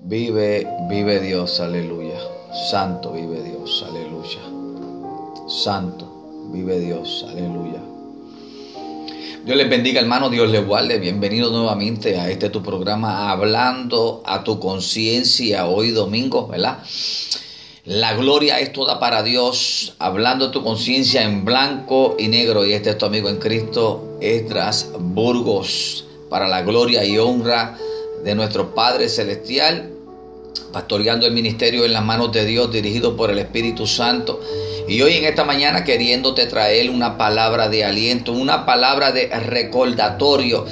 Vive, vive Dios, aleluya. Santo vive Dios, aleluya. Santo vive Dios, aleluya. Dios les bendiga, hermano. Dios les guarde. Bienvenido nuevamente a este tu programa, hablando a tu conciencia hoy domingo, ¿verdad? La gloria es toda para Dios, hablando a tu conciencia en blanco y negro. Y este es tu amigo en Cristo, Esdras Burgos, para la gloria y honra nuestro Padre Celestial, pastoreando el ministerio en las manos de Dios, dirigido por el Espíritu Santo. Y hoy en esta mañana queriéndote traer una palabra de aliento, una palabra de recordatorio.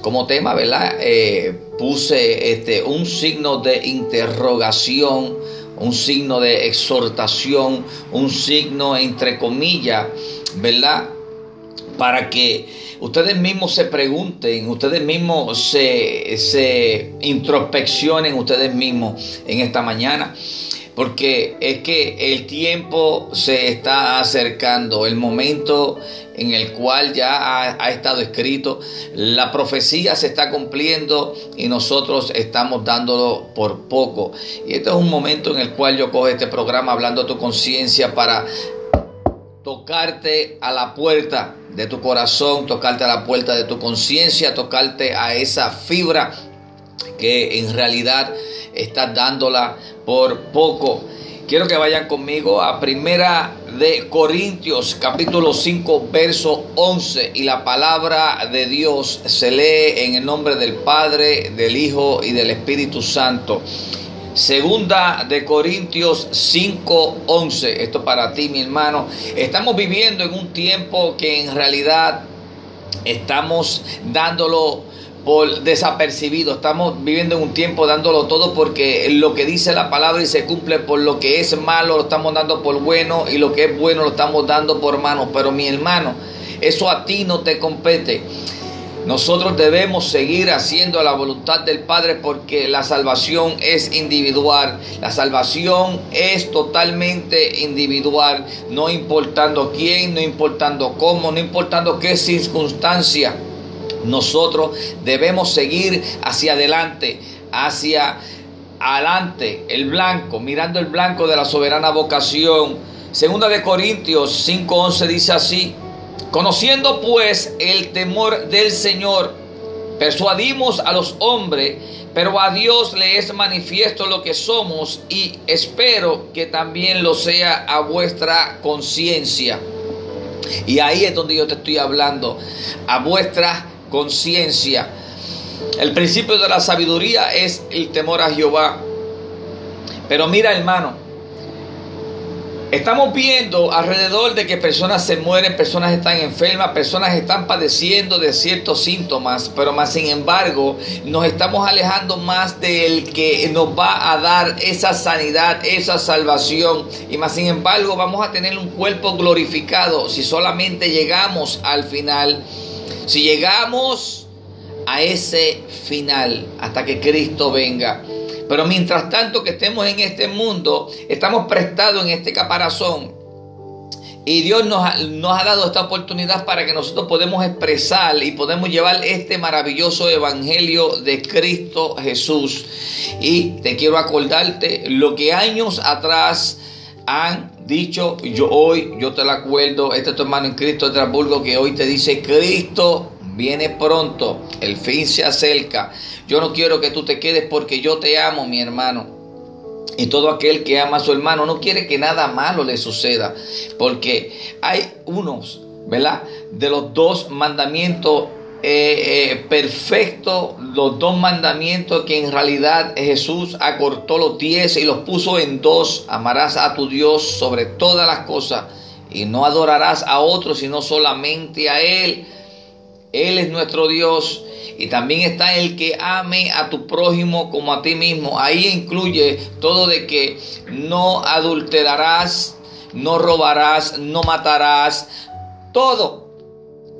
Como tema, ¿verdad? Eh, puse este, un signo de interrogación, un signo de exhortación, un signo entre comillas, ¿verdad? Para que ustedes mismos se pregunten, ustedes mismos se, se introspeccionen ustedes mismos en esta mañana. Porque es que el tiempo se está acercando, el momento en el cual ya ha, ha, estado escrito, la profecía se está cumpliendo y nosotros estamos dándolo por poco. Y este es un momento en el cual yo cojo este programa hablando a tu conciencia para tocarte a la puerta de tu corazón, tocarte a la puerta de tu conciencia, tocarte a esa fibra que en realidad estás dándola por poco. Quiero que vayan conmigo a Primera de Corintios capítulo 5 verso 11 y la palabra de Dios se lee en el nombre del Padre, del Hijo y del Espíritu Santo. Segunda de Corintios 5:11. Esto para ti, mi hermano. Estamos viviendo en un tiempo que en realidad estamos dándolo por desapercibido. Estamos viviendo en un tiempo dándolo todo porque lo que dice la palabra y se cumple por lo que es malo lo estamos dando por bueno y lo que es bueno lo estamos dando por malo. Pero mi hermano, eso a ti no te compete. Nosotros debemos seguir haciendo la voluntad del Padre porque la salvación es individual. La salvación es totalmente individual, no importando quién, no importando cómo, no importando qué circunstancia. Nosotros debemos seguir hacia adelante, hacia adelante, el blanco, mirando el blanco de la soberana vocación. Segunda de Corintios 5:11 dice así: Conociendo pues el temor del Señor, persuadimos a los hombres, pero a Dios le es manifiesto lo que somos y espero que también lo sea a vuestra conciencia. Y ahí es donde yo te estoy hablando, a vuestra conciencia. El principio de la sabiduría es el temor a Jehová. Pero mira hermano, Estamos viendo alrededor de que personas se mueren, personas están enfermas, personas están padeciendo de ciertos síntomas, pero más sin embargo nos estamos alejando más del que nos va a dar esa sanidad, esa salvación. Y más sin embargo vamos a tener un cuerpo glorificado si solamente llegamos al final. Si llegamos a ese final hasta que Cristo venga. Pero mientras tanto que estemos en este mundo, estamos prestados en este caparazón. Y Dios nos ha, dado esta oportunidad para que nosotros podamos expresar y podemos llevar este maravilloso evangelio de Cristo Jesús. Y te quiero acordarte lo que años atrás han dicho, yo hoy, yo te lo acuerdo, este es tu hermano en Cristo de Trasburgo que hoy te dice, Cristo viene pronto, el fin se acerca. Yo no quiero que tú te quedes porque yo te amo, mi hermano. Y todo aquel que ama a su hermano no quiere que nada malo le suceda. Porque hay unos, ¿verdad? De los dos mandamientos eh, eh, perfectos, los dos mandamientos que en realidad Jesús acortó los diez y los puso en dos. Amarás a tu Dios sobre todas las cosas y no adorarás a otro sino solamente a Él. Él es nuestro Dios y también está el que ame a tu prójimo como a ti mismo. Ahí incluye todo de que no adulterarás, no robarás, no matarás, todo.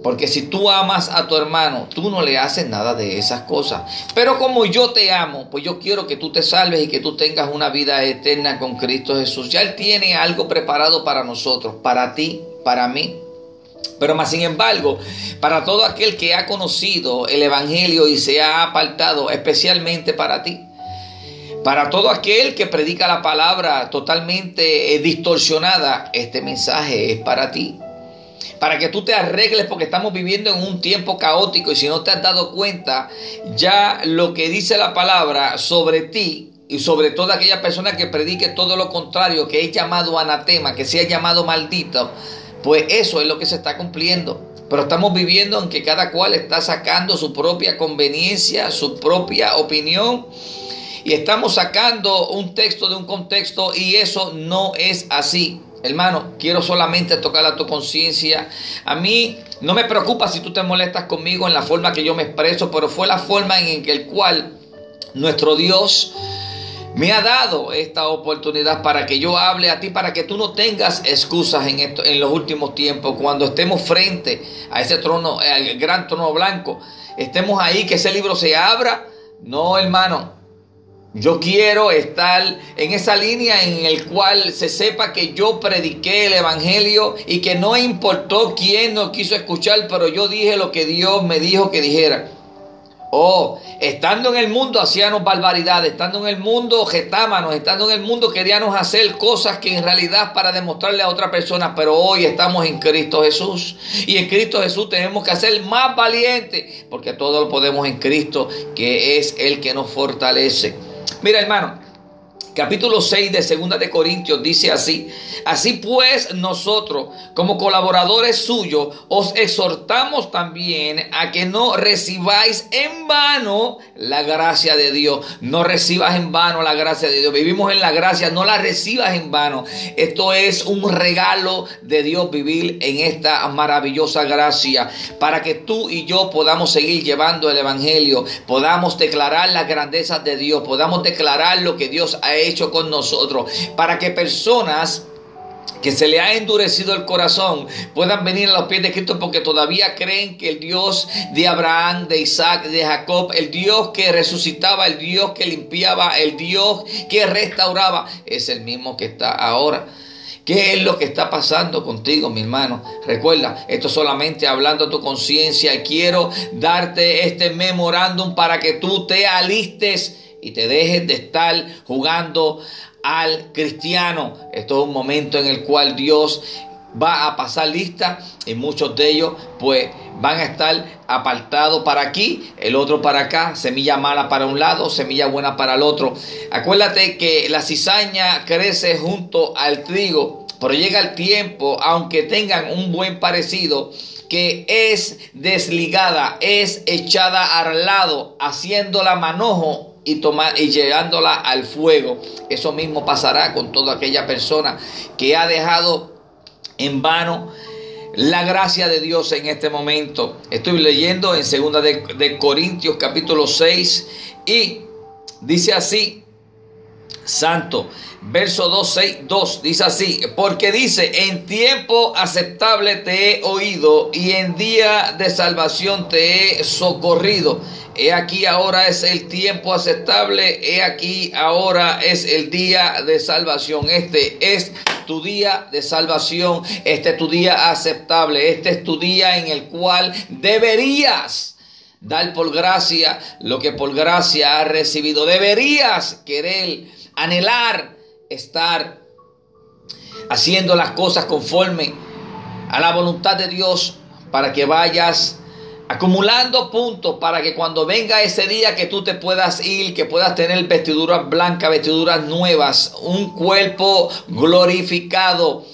Porque si tú amas a tu hermano, tú no le haces nada de esas cosas. Pero como yo te amo, pues yo quiero que tú te salves y que tú tengas una vida eterna con Cristo Jesús. Ya Él tiene algo preparado para nosotros, para ti, para mí. Pero más sin embargo, para todo aquel que ha conocido el Evangelio y se ha apartado, especialmente para ti. Para todo aquel que predica la palabra totalmente eh, distorsionada, este mensaje es para ti. Para que tú te arregles porque estamos viviendo en un tiempo caótico y si no te has dado cuenta, ya lo que dice la palabra sobre ti y sobre toda aquella persona que predique todo lo contrario, que es llamado anatema, que sea llamado maldito, pues eso es lo que se está cumpliendo. Pero estamos viviendo en que cada cual está sacando su propia conveniencia, su propia opinión y estamos sacando un texto de un contexto y eso no es así. Hermano, quiero solamente tocar a tu conciencia. A mí no me preocupa si tú te molestas conmigo en la forma que yo me expreso, pero fue la forma en que el cual nuestro Dios me ha dado esta oportunidad para que yo hable a ti, para que tú no tengas excusas en, esto, en los últimos tiempos, cuando estemos frente a ese trono, al gran trono blanco, estemos ahí, que ese libro se abra. No, hermano, yo quiero estar en esa línea en el cual se sepa que yo prediqué el Evangelio y que no importó quién no quiso escuchar, pero yo dije lo que Dios me dijo que dijera. Oh, estando en el mundo hacíamos barbaridades, estando en el mundo getámanos, estando en el mundo queríamos hacer cosas que en realidad para demostrarle a otra persona, pero hoy estamos en Cristo Jesús. Y en Cristo Jesús tenemos que ser más valientes, porque todo lo podemos en Cristo, que es el que nos fortalece. Mira, hermano, capítulo 6 de Segunda de Corintios dice así: Así pues, nosotros, como colaboradores suyos, os exhortamos también a que no recibáis en vano la gracia de Dios. No recibas en vano la gracia de Dios. Vivimos en la gracia, no la recibas en vano. Esto es un regalo de Dios vivir en esta maravillosa gracia para que tú y yo podamos seguir llevando el Evangelio, podamos declarar las grandezas de Dios, podamos declarar lo que Dios ha hecho con nosotros, para que personas que se le ha endurecido el corazón puedan venir a los pies de Cristo porque todavía creen que el Dios de Abraham, de Isaac, de Jacob, el Dios que resucitaba, el Dios que limpiaba, el Dios que restauraba, es el mismo que está ahora. ¿Qué es lo que está pasando contigo, mi hermano? Recuerda, esto solamente hablando a tu conciencia. Quiero darte este memorándum para que tú te alistes y te dejes de estar jugando al cristiano. Esto es un momento en el cual Dios va a pasar lista y muchos de ellos pues van a estar apartados para aquí, el otro para acá, semilla mala para un lado, semilla buena para el otro. Acuérdate que la cizaña crece junto al trigo, pero llega el tiempo, aunque tengan un buen parecido, que es desligada, es echada al lado, haciéndola manojo y, tomar, y llevándola al fuego. Eso mismo pasará con toda aquella persona que ha dejado en vano la gracia de Dios en este momento. Estoy leyendo en segunda de, de Corintios capítulo 6 y dice así, Santo, verso 2, 6, 2, dice así, porque dice, en tiempo aceptable te he oído y en día de salvación te he socorrido. He aquí ahora es el tiempo aceptable, he aquí ahora es el día de salvación. Este es tu día de salvación, este es tu día aceptable, este es tu día en el cual deberías dar por gracia lo que por gracia has recibido. Deberías querer, anhelar estar haciendo las cosas conforme a la voluntad de Dios para que vayas acumulando puntos para que cuando venga ese día que tú te puedas ir, que puedas tener vestiduras blancas, vestiduras nuevas, un cuerpo glorificado.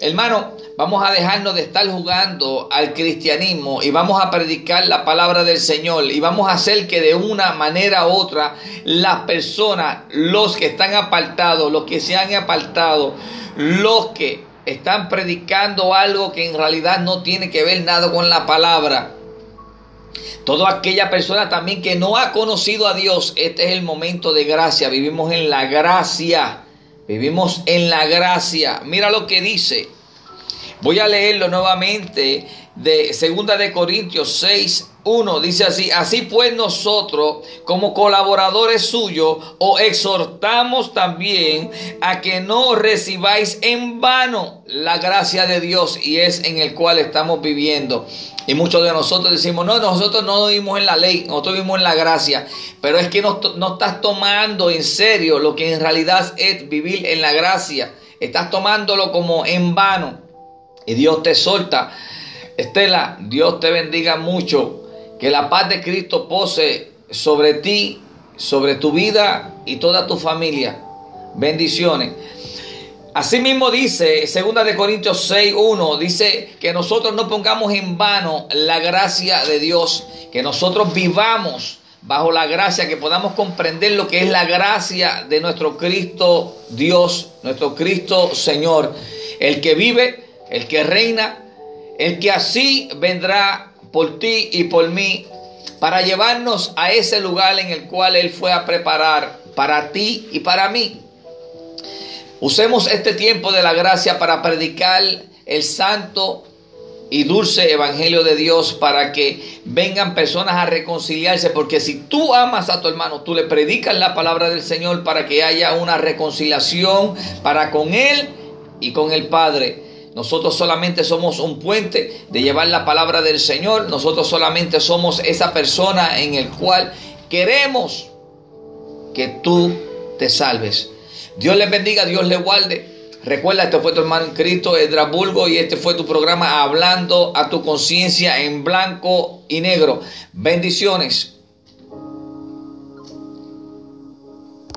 Hermano, vamos a dejarnos de estar jugando al cristianismo y vamos a predicar la palabra del Señor y vamos a hacer que de una manera u otra las personas, los que están apartados, los que se han apartado, los que están predicando algo que en realidad no tiene que ver nada con la palabra, Toda aquella persona también que no ha conocido a Dios, este es el momento de gracia. Vivimos en la gracia. Vivimos en la gracia. Mira lo que dice. Voy a leerlo nuevamente de Segunda de Corintios 6, 1 dice así, así pues nosotros como colaboradores suyos os exhortamos también a que no recibáis en vano la gracia de Dios y es en el cual estamos viviendo. Y muchos de nosotros decimos, no, nosotros no vivimos en la ley, nosotros vivimos en la gracia. Pero es que no, no estás tomando en serio lo que en realidad es vivir en la gracia. Estás tomándolo como en vano. Y Dios te solta. Estela, Dios te bendiga mucho. Que la paz de Cristo pose sobre ti, sobre tu vida y toda tu familia. Bendiciones. Asimismo dice, segunda de Corintios 6:1, dice que nosotros no pongamos en vano la gracia de Dios, que nosotros vivamos bajo la gracia, que podamos comprender lo que es la gracia de nuestro Cristo Dios, nuestro Cristo Señor, el que vive, el que reina, el que así vendrá por ti y por mí para llevarnos a ese lugar en el cual Él fue a preparar para ti y para mí. Usemos este tiempo de la gracia para predicar el santo y dulce evangelio de Dios para que vengan personas a reconciliarse, porque si tú amas a tu hermano, tú le predicas la palabra del Señor para que haya una reconciliación para con Él y con el Padre. Nosotros solamente somos un puente de llevar la palabra del Señor. Nosotros solamente somos esa persona en el cual queremos que tú te salves. Dios les bendiga, Dios les guarde. Recuerda, este fue tu hermano Cristo, Edrabulgo, y este fue tu programa Hablando a tu conciencia en blanco y negro. Bendiciones.